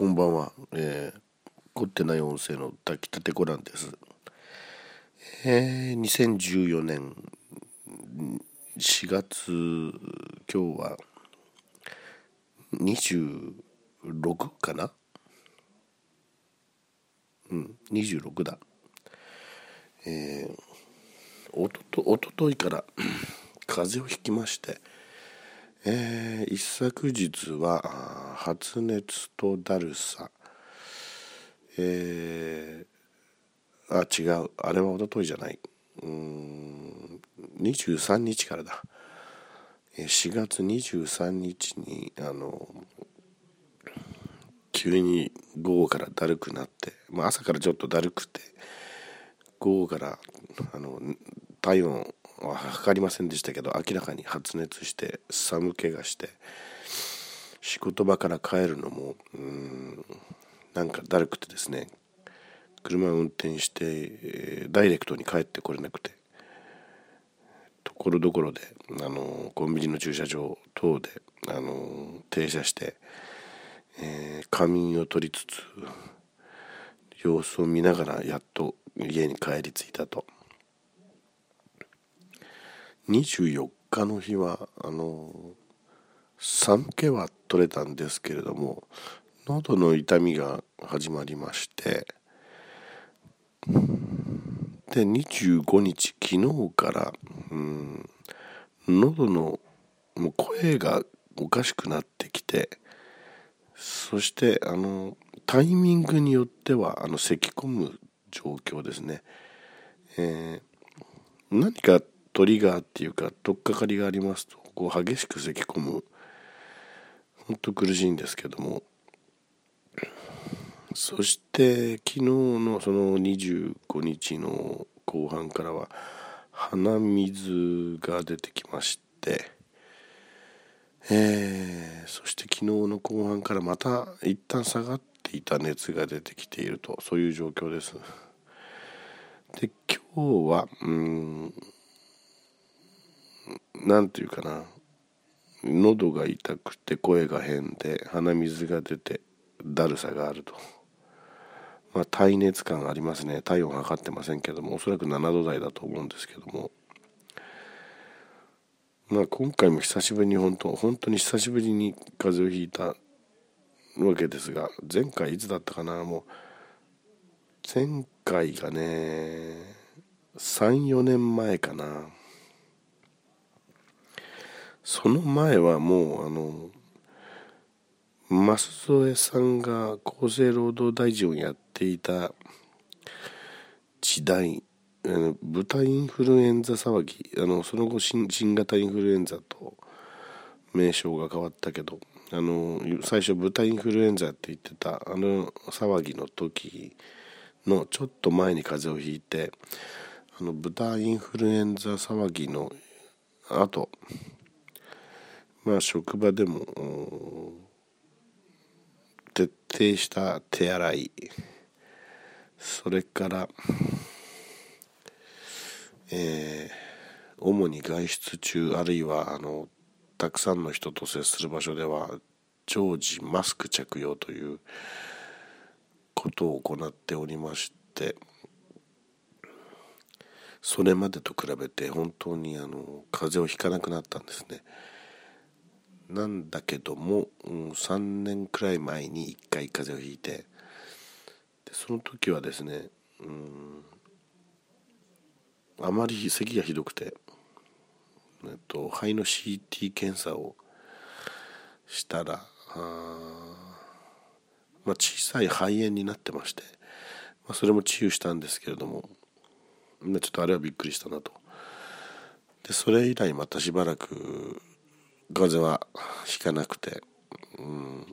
こんばんは、えー、凝ってない音声の炊きたてコランです。えー、2014年4月、今日は26かな？うん、26だ。えー、おとと、おとといから 風邪をひきまして、えー、一昨日は発熱とだるさ、えー、あ違う。あれはおとといじゃない。うん23日からだ。4月23日にあの急に午後からだるくなって、まあ、朝からちょっとだるくて午後からあの体温は測りませんでしたけど明らかに発熱して寒気がして仕事場から帰るのもうんなんかだるくてですね車を運転して、えー、ダイレクトに帰ってこれなくてところどころであのコンビニの駐車場等であの停車して、えー、仮眠を取りつつ様子を見ながらやっと家に帰り着いたと。24日の日はあの寒気は取れたんですけれども喉の痛みが始まりましてで25日昨日からうん喉のもう声がおかしくなってきてそしてあのタイミングによってはあの咳き込む状況ですね、えー、何かトリガーっていうか取っかかりがありますとこう激しく咳き込むほんと苦しいんですけども。そして昨日のその25日の後半からは鼻水が出てきまして。えー、そして昨日の後半からまた一旦下がっていた熱が出てきていると。そういう状況です。で今日はうん何て言うかな。喉が痛くて声が変で鼻水が出てだるさがあると。まあ、耐熱感ありますね。体温測ってませんけどもおそらく7度台だと思うんですけども。まあ今回も久しぶりに本当本当に久しぶりに風邪をひいたわけですが前回いつだったかな？もう前回がね34年前かな。その前はもうあの舛添さんが厚生労働大臣をやっていた時代豚インフルエンザ騒ぎあのその後新型インフルエンザと名称が変わったけどあの最初豚インフルエンザって言ってたあの騒ぎの時のちょっと前に風邪をひいてあの豚インフルエンザ騒ぎのあとまあ職場でも徹底した手洗いそれからえー、主に外出中あるいはあのたくさんの人と接する場所では常時マスク着用ということを行っておりましてそれまでと比べて本当にあの風邪をひかなくなったんですね。なんだけども、うん、3年くらい前に1回風邪をひいてでその時はですね、うん、あまり咳がひどくて、えっと、肺の CT 検査をしたらあ、まあ、小さい肺炎になってまして、まあ、それも治癒したんですけれどもちょっとあれはびっくりしたなと。でそれ以来またしばらく風邪はひかなくて、うん、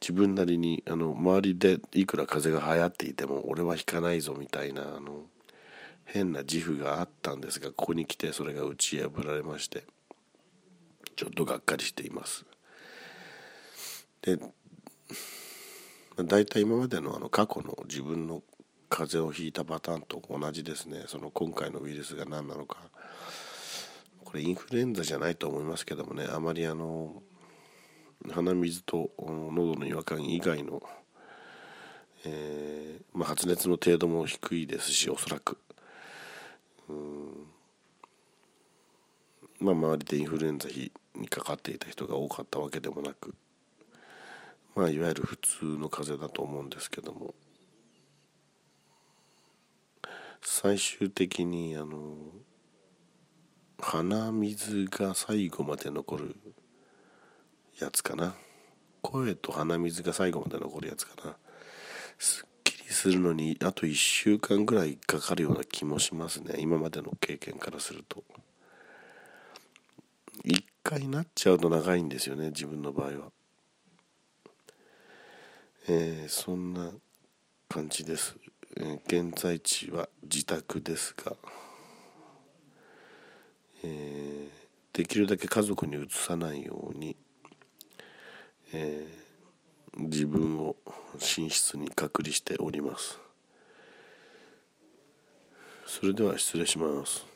自分なりにあの周りでいくら風邪が流行っていても俺はひかないぞみたいなあの変な自負があったんですがここに来てそれが打ち破られましてちょっとがっかりしています。で大体今までのあの過去の自分の風邪をひいたパターンと同じですね。その今回のウイルスが何なのか。これインフルエンザじゃないと思いますけどもねあまりあの鼻水と喉の違和感以外の、えー、まあ、発熱の程度も低いですしおそらく。うん。まあ周りでインフルエンザにかかっていた人が多かったわけでもなくまあいわゆる普通の風邪だと思うんですけども。最終的にあの鼻水が最後まで残るやつかな。声と鼻水が最後まで残るやつかな。すっきりするのにあと1週間ぐらいかかるような気もしますね。今までの経験からすると。1回なっちゃうと長いんですよね自分の場合は。えー、そんな感じです、えー、現在地は自宅ですがえー、できるだけ家族にうつさないように、えー、自分を寝室に隔離しております。それでは失礼します。